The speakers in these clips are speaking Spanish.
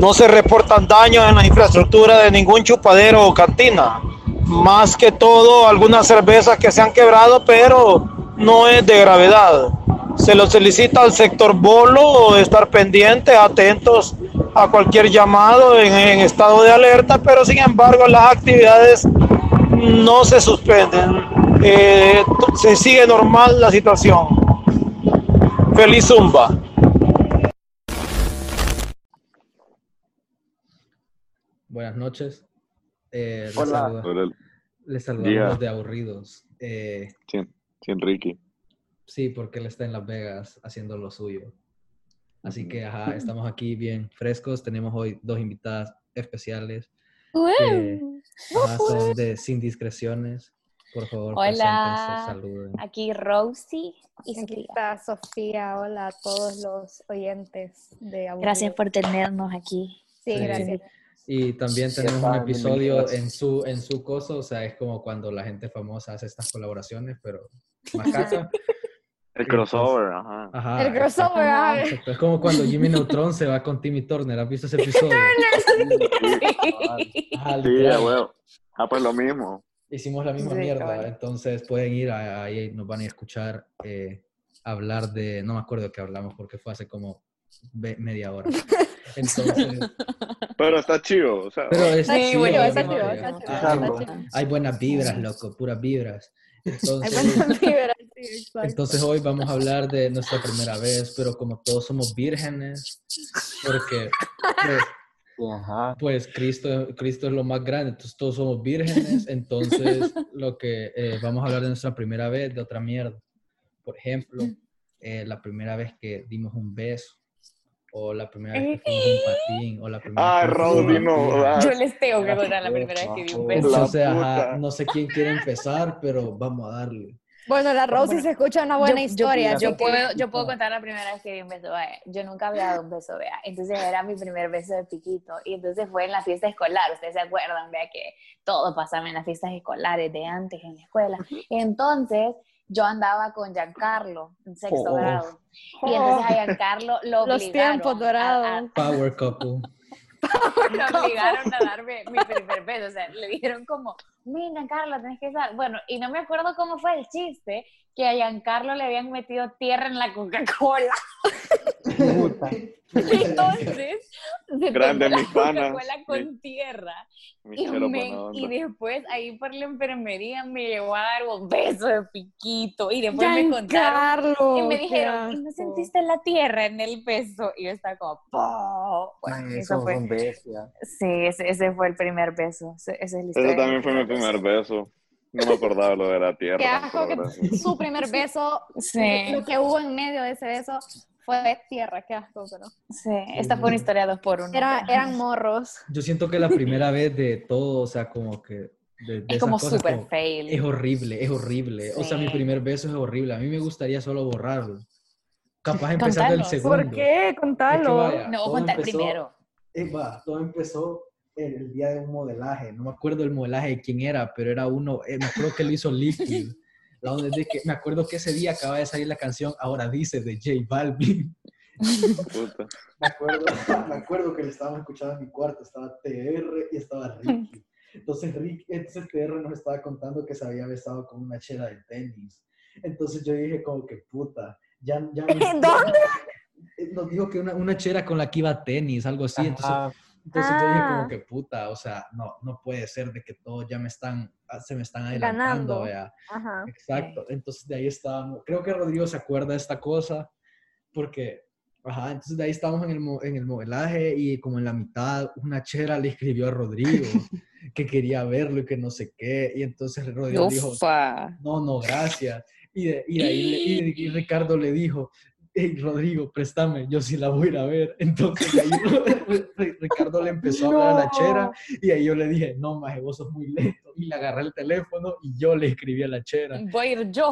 no se reportan daños en la infraestructura de ningún chupadero o cantina. Más que todo, algunas cervezas que se han quebrado, pero no es de gravedad. Se lo solicita al sector bolo estar pendientes, atentos a cualquier llamado en, estado de alerta, pero sin embargo las actividades no se suspenden. Eh, se sigue normal la situación. Feliz Zumba. Buenas noches. Eh, les, Hola. saluda- Hola, les saludamos de aburridos. Eh, sí, sí, Enrique. sí, porque él está en Las Vegas haciendo lo suyo. Así que, ajá, estamos aquí bien frescos. Tenemos hoy dos invitadas especiales que ajá, son de Sin Discreciones. Por favor, Hola. saluden. Aquí Rosie y Aquí Sofía. está Sofía. Hola a todos los oyentes de Aburrido. Gracias por tenernos aquí. Sí, Sí. gracias. Y también Sí, tenemos un episodio en su, en su cosa, o sea, es como cuando la gente famosa hace estas colaboraciones, pero más caca. El crossover, ajá. Ajá, El crossover. Exacto, Es como cuando Jimmy Neutron se va con Timmy Turner. ¿Has visto ese episodio? Ajá, Sí, huevo. Ah, pues lo mismo. Hicimos la misma Sí, mierda. cabal. Entonces pueden ir ahí, nos van a escuchar eh, hablar de. No me acuerdo de qué hablamos porque fue hace como media hora. Entonces, Pero está chido, o sea. pero es Está chido, chido, está chido, está chido, Ah, está hay- chido. Hay buenas vibras, loco, puras vibras. Hay Entonces, buenas vibras, sí, exacto. entonces hoy vamos a hablar de nuestra primera vez, pero como todos somos vírgenes, porque pues, Sí, ajá. pues Cristo, Cristo es lo más grande, entonces todos somos vírgenes, entonces lo que eh, vamos a hablar de nuestra primera vez, de otra mierda. Por ejemplo, eh, la primera vez que dimos un beso, o la primera vez que fuimos a un patín, o la primera Ah, vez que fuimos pija. ah. Yo les tengo que contar la primera vez que vi un La beso. Entonces, ajá, no sé quién quiere empezar, pero vamos a darle. Bueno, la Rosy Bueno, se escucha una buena Yo- historia. Yo, yo puedo, yo puedo contar la primera vez que di un beso. vaya. Yo nunca había dado un beso, vea. Entonces era mi primer beso de piquito. Y entonces fue en la fiesta escolar. Ustedes se acuerdan, vea, que todo pasaba en las fiestas escolares de antes en la escuela. Entonces yo andaba con Giancarlo en sexto Oh. grado. Y entonces a Giancarlo lo Los obligaron tiempos a- dorados. Power couple. me obligaron a darme mi primer beso. O sea, le dijeron como, mira, Giancarlo, tenés que dar. Bueno, y no me acuerdo cómo fue el chiste, que a Giancarlo le habían metido tierra en la Coca-Cola. Entonces, se Grande, tomó la. Coca-Cola con Mi- tierra. Mi Y, me- y después ahí por la enfermería me llevó a dar un beso de piquito. Y después me contaron. Giancarlo, Y me dijeron, ¿y no sentiste la tierra en el beso? Y yo estaba como, "Po". Bueno, Man, eso fue. Sí, ese, ese fue el primer beso. Ese, es de también fue mi primer beso. No me acordaba lo de la tierra. Qué asco que su primer beso, Sí, lo que hubo en medio de ese beso fue tierra, qué asco, pero sí. Esta fue una historia dos por uno. era, eran morros. Yo siento que la primera vez de todo, o sea, como que... de- de es como cosas, súper como- fail. Es horrible, es horrible. O sea, mi Sí. primer beso es horrible. A mí me gustaría solo borrarlo. Capaz empezar del segundo. ¿Por qué? Es que Contalo. vaya, No, contar empezó- primero. eh, va, todo empezó en el día de un modelaje. No me acuerdo el modelaje de quién era, pero era uno, eh, me acuerdo que lo hizo Liquid. La onda es de que, me acuerdo que ese día acaba de salir la canción Ahora Dice de J Balvin. Puta. Me acuerdo, me acuerdo que le estábamos escuchando en mi cuarto, estaba TR y estaba Ricky. Entonces, Rick, entonces TR nos estaba contando que se había besado con una chera de tenis. Entonces yo dije como que puta, ya, ya me- ¿Dónde? Nos dijo que una, una chera con la que iba a tenis, algo así. Entonces, Ajá. Entonces yo dije Ah. como que puta, o sea, no, no puede ser de que todos ya me están, ah, se me están adelantando, Ganando. Ajá. Exacto. Entonces de ahí estábamos. Creo que Rodrigo se acuerda de esta cosa porque, ajá, entonces de ahí estábamos en el, en el modelaje y como en la mitad una chera le escribió a Rodrigo que quería verlo y que no sé qué. Y entonces Rodrigo dijo, Ufa. no, no, gracias. Y, de, y, de ahí y- y Ricardo le dijo, hey, Rodrigo, préstame, yo sí la voy a ir a ver. Entonces ahí Ricardo le empezó a hablar a la chera y ahí yo le dije, no, maje, vos sos muy lento. Y le agarré el teléfono y yo le escribí a la chera. Voy a ir yo.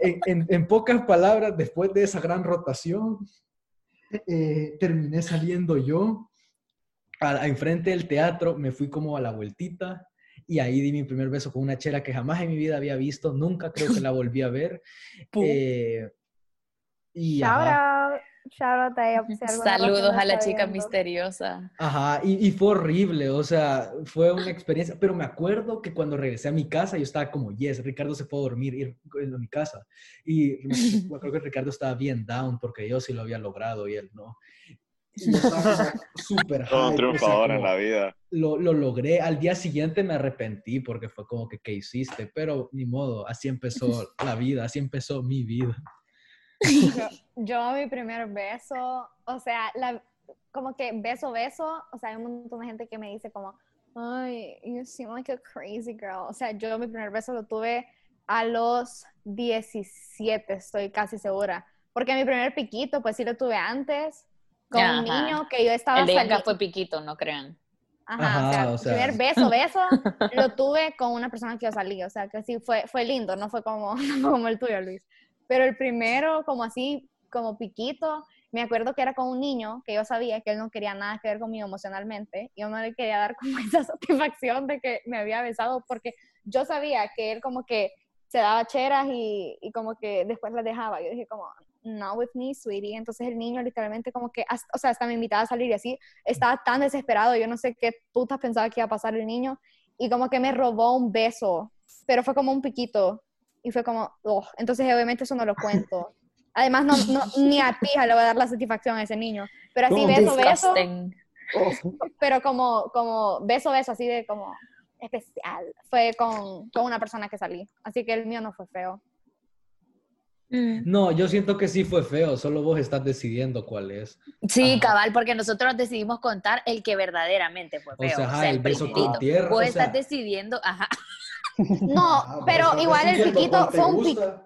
En, en- en pocas palabras, después de esa gran rotación, eh, terminé saliendo yo a, a enfrente del teatro, me fui como a la vueltita y ahí di mi primer beso con una chera que jamás en mi vida había visto, nunca creo que la volví a ver. Eh, y Shout ajá, out. Shout out a ella. si alguna Saludos a la chica viendo. misteriosa. Ajá, y, y fue horrible, o sea, fue una experiencia, pero me acuerdo que cuando regresé a mi casa yo estaba como, yes, Ricardo se fue a dormir, ir a mi casa. Y me, acuerdo que Ricardo estaba bien down porque yo sí lo había logrado y él no. Y estaba súper Todo un hype, o sea, triunfador en la vida. Lo, lo logré, al día siguiente me arrepentí porque fue como que, ¿qué hiciste? Pero ni modo, así empezó la vida, así empezó mi vida. Yo, yo mi primer beso, o sea, la, como que beso, beso, o sea, hay un montón de gente que me dice como, ay, you seem like a crazy girl. O sea, yo mi primer beso lo tuve a los 17, estoy casi segura. Porque mi primer piquito, pues sí lo tuve antes, con un Ajá. niño que yo estaba El de saliendo. fue piquito, no crean. Ajá, Ajá, o sea, o sea. primer beso, beso, lo tuve con una persona que yo salí, o sea, que sí fue, fue lindo, no fue como, no fue como el tuyo, Luis. Pero el primero, como así, como piquito, me acuerdo que era con un niño que yo sabía que él no quería nada que ver conmigo emocionalmente, yo no le quería dar como esa satisfacción de que me había besado, porque yo sabía que él como que se daba cheras y, y como que después las dejaba. Yo dije como, no with me, sweetie. Entonces el niño literalmente como que, hasta- o sea, hasta me invitaba a salir y así, estaba tan desesperado, yo no sé qué putas pensaba que iba a pasar el niño, y como que me robó un beso, pero fue como un piquito, y fue como, oh, entonces obviamente eso no lo cuento. Además, no, no, ni a pija le voy a dar la satisfacción a ese niño, pero así beso, beso, Disgusting. pero como, como beso, beso, así de como especial, fue con, con una persona que salí, así que el mío no fue feo. Mm. No, yo siento que sí fue feo, solo vos estás decidiendo cuál es. Sí, Ajá. cabal, porque nosotros decidimos contar el que verdaderamente fue O feo. sea, ajá, el beso con primerito. tierra, Vos o estás sea. decidiendo, ajá. No, Ah, pero igual el piquito fue un piquito.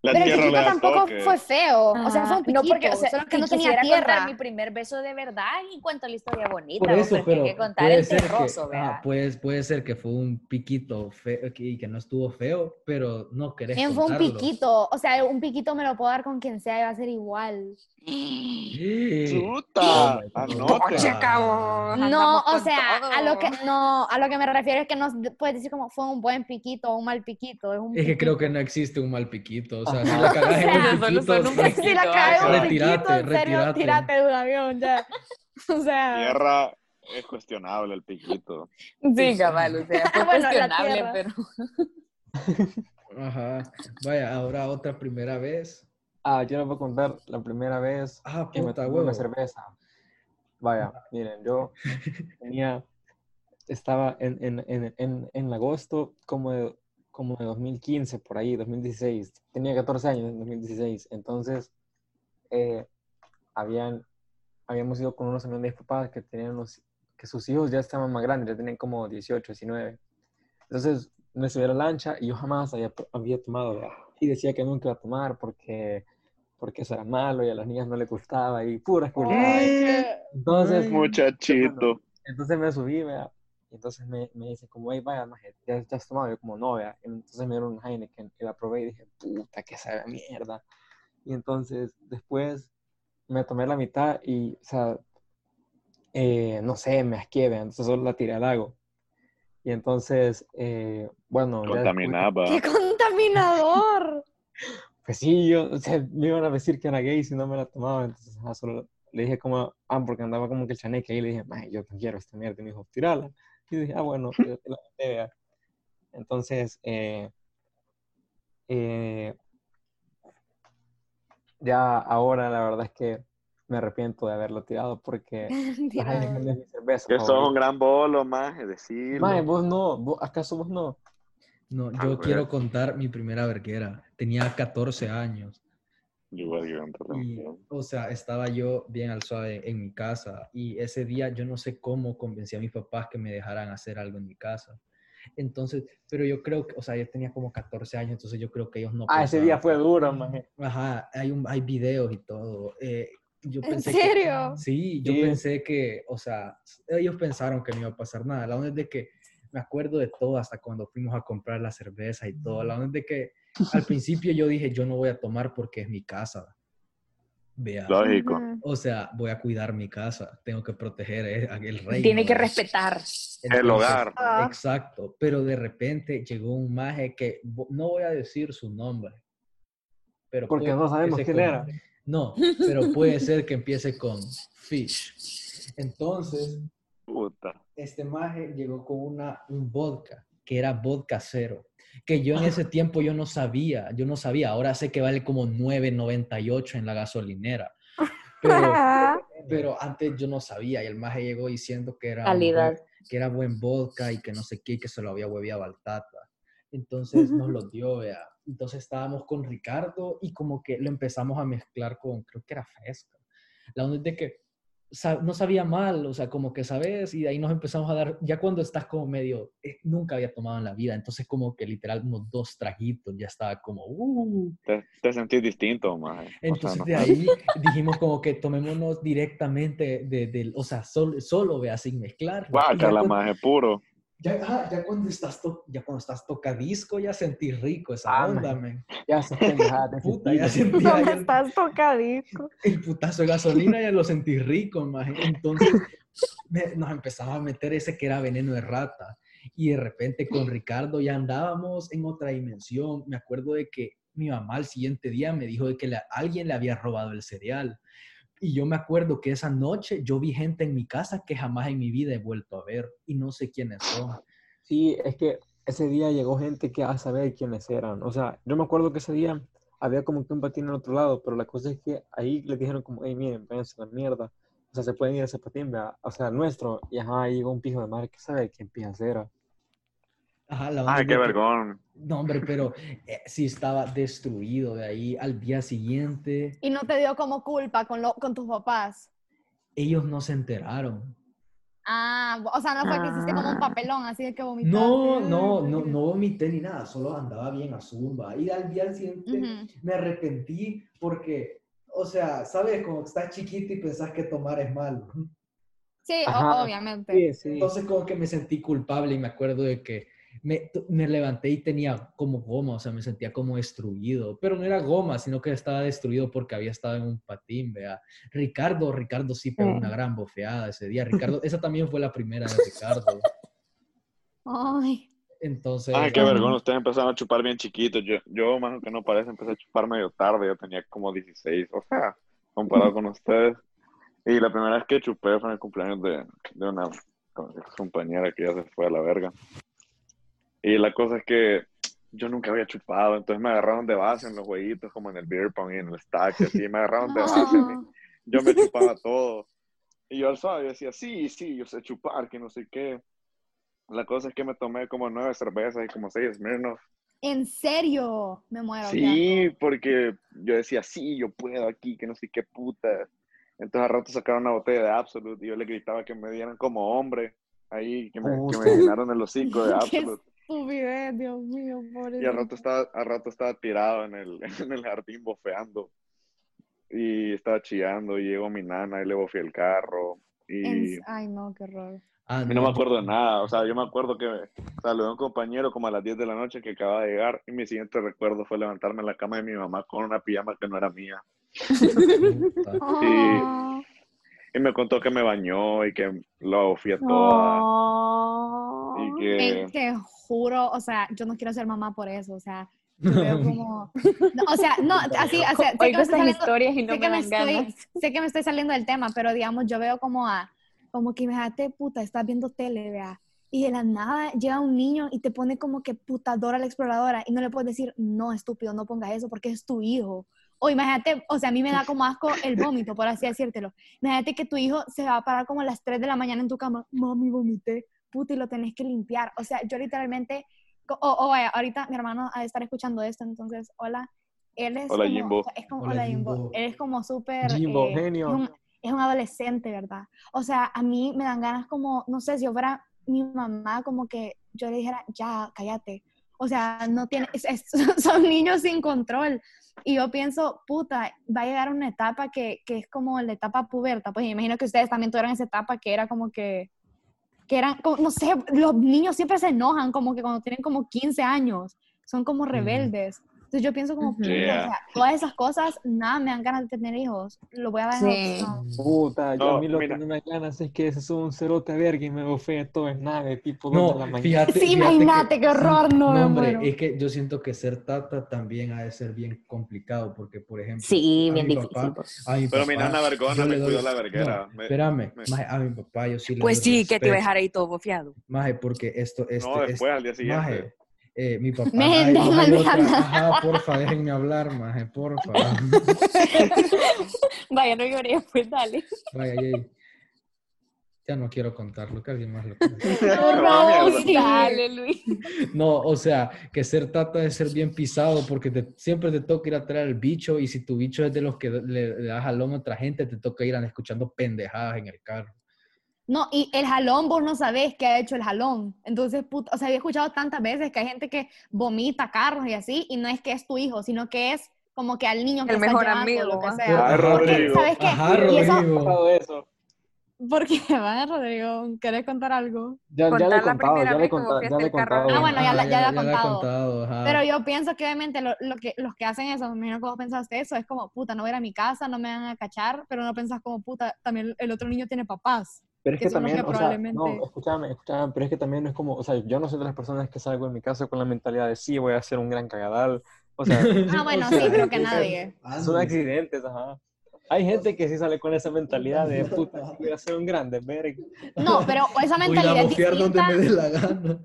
Pero el piquito tampoco toque. fue feo. O sea, fue un piquito. no porque, o sea, solo que si no tenía tierra. mi primer beso de verdad y cuento la historia bonita, Por eso, pero, pero hay que contar puede el ser, terroso, que, ah, pues, puede ser que fue un piquito feo y que no estuvo feo, pero no querés fue un piquito. O sea, un piquito me lo puedo dar con quien sea y va a ser igual. Chuta, Oh. No, o sea, a lo que no, a lo que me refiero es que no puedes decir como fue un buen piquito o un mal piquito. Es, un Es que creo que no existe un mal piquito. O sea, si la cagás en O sea, un solo piquito, son un re- si la piquito, cae un Retírate, piquito, en serio, tírate de un avión ya. O sea, Tierra es cuestionable el piquito. Sí, cabal, o sea, fue Bueno, cuestionable, pero... Ajá. Vaya, ahora otra primera vez. Ah, yo les voy a contar la primera vez Ah, que me puta, tomé una cerveza. Vaya, miren, yo tenía, estaba en, en, en, en, en agosto como de, como de 2015, por ahí, 2016. Tenía 14 años en 2016. Entonces, eh, habían, habíamos ido con unos amigos de mis papás que tenían unos, que sus hijos ya estaban más grandes, ya tenían como 18, 19. Entonces, me subí a la lancha y yo jamás había, había tomado, y decía que nunca iba a tomar porque, porque eso era malo y a las niñas no les gustaba y puras culiadas. Entonces. Muchachito. entonces me subí, vea, y entonces me, me dice como, hey, vaya, maje, ¿ya, ya has tomado? Yo como, no, vea. Entonces me dieron un Heineken y la probé y dije, puta, que sabe a mierda. Y entonces después me tomé la mitad y, o sea, eh, no sé, me asqué, vea, entonces solo la tiré al lago. Y entonces, eh, bueno, ya después- Contaminaba. ¡Qué contaminador! Pues sí, yo, o sea, me iban a decir que era gay si no me la tomaba, entonces ajá, solo le dije como, ah, porque andaba como que el chaneque ahí, le dije, "Mae, yo no quiero esta mierda, y me dijo, tirala. Y dije, ah, bueno, yo te la vea". Entonces, eh, eh, ya ahora la verdad es que me arrepiento de haberlo tirado porque Heineken es mi cerveza Que sos favorita. un gran bolo, más, es decirlo. Mae, vos no, vos- ¿acaso vos no? No, A yo quiero contar mi primera verguera. Tenía 14 años. Igual o sea, estaba yo bien al suave en mi casa y ese día yo no sé cómo convencí a mis papás que me dejaran hacer algo en mi casa. Entonces, pero yo creo que, o sea, yo tenía como 14 años, entonces yo creo que ellos no Ah, ese día fue duro, maje. Ajá, hay, un, hay videos y todo. Eh, yo ¿En pensé que- serio? sí, yo Sí. pensé que, o sea, ellos pensaron que no iba a pasar nada. La onda es de que me acuerdo de todo hasta cuando fuimos a comprar la cerveza y todo. La onda es de que al principio yo dije, yo no voy a tomar porque es mi casa. Vea. Lógico. O sea, voy a cuidar mi casa, tengo que proteger eh, el reino. Tiene que respetar. El Entonces, hogar. Ah. Exacto, pero de repente llegó un maje que no voy a decir su nombre. Pero Porque puede no sabemos quién con- era. No, pero puede ser que empiece con fish. Entonces, Puta. este maje llegó con una, un vodka, que era vodka cero, que yo en ese tiempo yo no sabía, yo no sabía, ahora sé que vale como 9.98 en la gasolinera. Pero, pero antes yo no sabía y el maje llegó diciendo que era, Calidad. buen- que era buen vodka y que no sé qué, y que se lo había hueviado al tata. Entonces nos lo dio, vea. Entonces estábamos con Ricardo y como que lo empezamos a mezclar con, creo que era fresca. La onda es de que no sabía mal, o sea, como que sabes, y de ahí nos empezamos a dar, ya cuando estás como medio, eh, nunca había tomado en la vida, entonces como que literal unos dos traguitos, ya estaba como, uh, Te, te sentís distinto. O sea, entonces no- de ahí dijimos como que tomémonos directamente de, del- o sea, sol- solo, vea, sin mezclar. Guácala, maje, puro. Ya, ah, ya cuando estás to- ya cuando estás tocadisco ya sentís rico esa Ah, onda, man. Ya se pendejada, te Puta, ya sentí, sentía ¿Dónde el, estás tocadisco? el putazo de gasolina, ya lo sentí rico, maje. Entonces me- nos empezamos a meter ese que era veneno de rata. Y de repente con Ricardo ya andábamos en otra dimensión. Me acuerdo de que mi mamá al siguiente día me dijo de que le- alguien le había robado el cereal. Y yo me acuerdo que esa noche yo vi gente en mi casa que jamás en mi vida he vuelto a ver. Y no sé quiénes son. Sí, es que ese día llegó gente que a saber quiénes eran. O sea, yo me acuerdo que ese día había como que un patín en otro lado, pero la cosa es que ahí les dijeron como, hey, miren, váyanse a la mierda. O sea, se pueden ir a ese patín, vea, o sea, nuestro. Y ajá, ahí llegó un pijo de madre que sabe quién pijas era. Ajá, la Ay, qué que- vergón. No, hombre, pero eh, sí estaba destruido de ahí al día siguiente. Y no te dio como culpa con, lo, con tus papás. Ellos no se enteraron. Ah, o sea, no fue que hiciste como un papelón, así de que vomitaste. No, no, no, no vomité ni nada, solo andaba bien a zumba. Y al día siguiente me arrepentí porque, o sea, sabes, como que estás chiquito y pensás que tomar es malo. Sí, Ajá. obviamente. Sí, sí. Entonces como que me sentí culpable y me acuerdo de que me, me levanté y tenía como goma, o sea, me sentía como destruido, pero no era goma, sino que estaba destruido porque había estado en un patín, vea. Ricardo, Ricardo sí pegó una gran bofeada ese día. Ricardo, esa también fue la primera de Ricardo. Ay, Entonces, Ay, qué vergón. Ustedes empezaron a chupar bien chiquitos. Yo, yo más que no parece, empecé a chupar medio tarde. Yo tenía como 16. O sea, comparado con ustedes. Y la primera vez que chupé fue en el cumpleaños de, de una compañera que ya se fue a la verga. Y la cosa es que yo nunca había chupado. Entonces me agarraron de base en los jueguitos, como en el beer pong y en el stack. Así me agarraron de base. no. yo me chupaba todo. Y yo al suave decía, sí, sí, yo sé chupar, que no sé qué. La cosa es que me tomé como nueve cervezas y como seis Smirnoff. En serio, me muero. Sí, porque yo decía, sí, yo puedo aquí, que no sé qué puta. Entonces al rato sacaron una botella de Absolute y yo le gritaba que me dieran como hombre. Ahí, que me, que Justo. me llenaron el hocico de Absolute. Estupidez, Dios mío, Y al rato estaba, al rato estaba tirado en el, en el jardín bofeando. Y estaba chillando y llegó mi nana y le bofeé el carro. Y... Ay, no, qué horror. ah, Y no me acuerdo de nada, o sea, yo me acuerdo que saludé a un compañero como a las 10 de la noche que acaba de llegar y mi siguiente recuerdo fue levantarme en la cama de mi mamá con una pijama que no era mía. Ah. Y me contó que me bañó y que lo fui a toda y que... te juro, o sea, yo no quiero ser mamá por eso, o sea, yo veo como, no, o sea, no, así, o sea, sé que, saliendo, historias y no sé me que me estoy, sé que me estoy saliendo del tema, pero digamos, yo veo como a, como que imagínate, puta, estás viendo tele, vea, y de la nada llega un niño y te pone como que puta Dora la exploradora y no le puedes decir, no, estúpido, no pongas eso porque es tu hijo. O imagínate, o sea, a mí me da como asco el vómito, por así decírtelo. Imagínate que tu hijo se va a parar como a las 3 de la mañana en tu cama, mami, vomité, puta, y lo tenés que limpiar. O sea, yo literalmente, o, o vaya, ahorita mi hermano ha de estar escuchando esto, entonces, hola. Él es Hola, como, Jimbo. o sea, es como, Hola, hola, Jimbo. Jimbo. Él es como súper... Jimbo, eh, genio. Es un, es un adolescente, ¿verdad? O sea, a mí me dan ganas como, no sé, si yo fuera mi mamá, como que yo le dijera, ya, cállate. O sea, no tiene, es- es- son niños sin control. Y yo pienso, puta, va a llegar una etapa que, que es como la etapa puberta. Pues me imagino que ustedes también tuvieron esa etapa que era como que, que eran, como- no sé, los niños siempre se enojan, como que cuando tienen como 15 años, son como rebeldes. Entonces yo pienso como, puta, o Yeah. sea, todas esas cosas, nada, me dan ganas de tener hijos. Lo voy a dar Sí. Puta, yo No, a mí lo mira. que no me da ganas es que ese es un cerote verga y me bofee todo en nave, tipo de la No, mañana. fíjate. Sí, fíjate imagínate, qué horror, no me hombre, muero. es que yo siento que ser tata también ha de ser bien complicado, porque, por ejemplo, Sí, bien mi difícil. papá, pues. a mi Pero mi nana vergona me cuidó la verguera. No, Me- espérame, me- maje, a mi papá yo sí le Pues sí, que te iba a dejar ahí todo bofeado. Maje, porque esto, este, No, después, al día este- siguiente. maje, eh, mi papá, Me ay, no hay dejan otra- hablar. ajá, porfa, déjenme hablar, maje, porfa. Vaya, no lloré, pues dale. Vaya, Jay. Ya no quiero contarlo, que alguien más lo cuente. Ah, mierda. Sí. Dale, Luis. No, o sea, que ser tata es ser bien pisado porque te- siempre te toca ir a traer al bicho y si tu bicho es de los que le, le da jalón a otra gente, te toca ir a- escuchando pendejadas en el carro. No, y el jalón, vos no sabés qué ha hecho el jalón. Entonces, puta, o sea, había escuchado tantas veces que hay gente que vomita carros y así, y no es que es tu hijo, sino que es como que al niño que El mejor llevando, amigo, lo que sea. Ajá, Rodrigo. ¿Sabes qué? Ajá, Y eso- Rodrigo. eso. Porque, va, Rodrigo, ¿querés contar algo? Ya, ya le he la contado, primera ya le he contado, ya le he el carro. contado. Ah, bueno, ya la- Ajá, ya la he le he contado. contado, ajá. Pero yo pienso que obviamente lo, lo que, los que hacen eso, me imagino que vos pensaste eso, es como, puta, no voy a ir a mi casa, no me van a cachar, pero no pensás como, puta, también el otro niño tiene papás. Pero es que que también, o sea, no, escúchame, escúchame, pero es que también no es como, o sea, yo no soy de las personas que salgo de mi casa con la mentalidad de sí, voy a hacer un gran cagadal. O sea, Ah, bueno, O sea, sí, creo que es- nadie. son accidentes, ajá. Hay gente que sí sale con esa mentalidad de puta, voy a ser un grande, verga. No, pero esa Voy a mentalidad es bofear donde distinta. me dé la gana.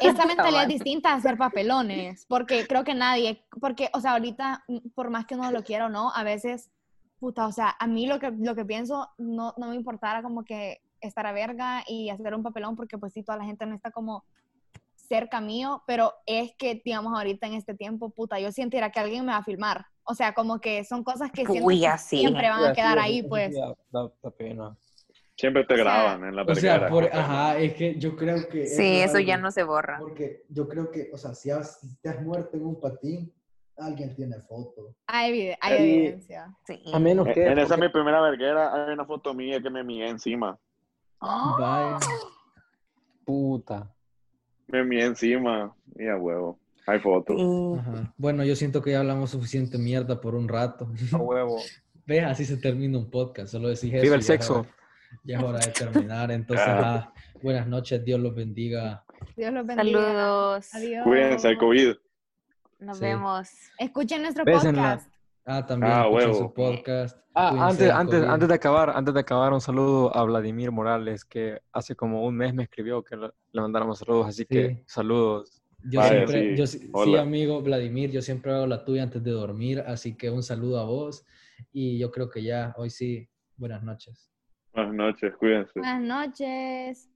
Esta mentalidad es distinta a hacer papelones, porque creo que nadie, porque, o sea, ahorita, por más que uno lo quiera o no, a veces, puta, o sea, a mí lo que, lo que pienso, no, no me importara como que estar a verga y hacer un papelón, porque pues sí, toda la gente no está como cerca mío, pero es que, digamos, ahorita en este tiempo, puta, yo sintiera que alguien me va a filmar. O sea, como que son cosas que siento Uy, que así. siempre van a quedar ahí, pues. Da, da- pena. Siempre te O sea, graban en la O sea, por, ajá, es que yo creo que... Sí, es eso ya no se borra. Porque yo creo que, o sea, si, has- si te has muerto en un patín, alguien tiene foto. Hay, evide- hay evidencia. Sí. A menos En- que... En esa porque- mi primera verguera hay una foto mía que me mié encima. Vaya. Puta. Me mié encima. Y a huevo. Hay fotos. Bueno, yo siento que ya hablamos suficiente mierda por un rato. A huevo. Ves, así se termina un podcast. Solo decís eso. Viva el y ya es sexo. hora- Ya es hora de terminar. Entonces, Ah. ajá, buenas noches. Dios los bendiga. Dios los bendiga. Saludos. Adiós. Cuídense, el COVID. Nos Sí. vemos. Escuchen nuestro Bésenla. podcast. Ah, también Ah, huevo. su podcast. Ah, antes, antes, antes de acabar, antes de acabar, un saludo a Vladimir Morales, que hace como un mes me escribió que le mandáramos saludos, así que Sí. saludos. Yo Vaya, siempre, sí. yo sí, amigo Vladimir, yo siempre hago la tuya antes de dormir, así que un saludo a vos y yo creo que ya, hoy sí, buenas noches. Buenas noches, cuídense. Buenas noches.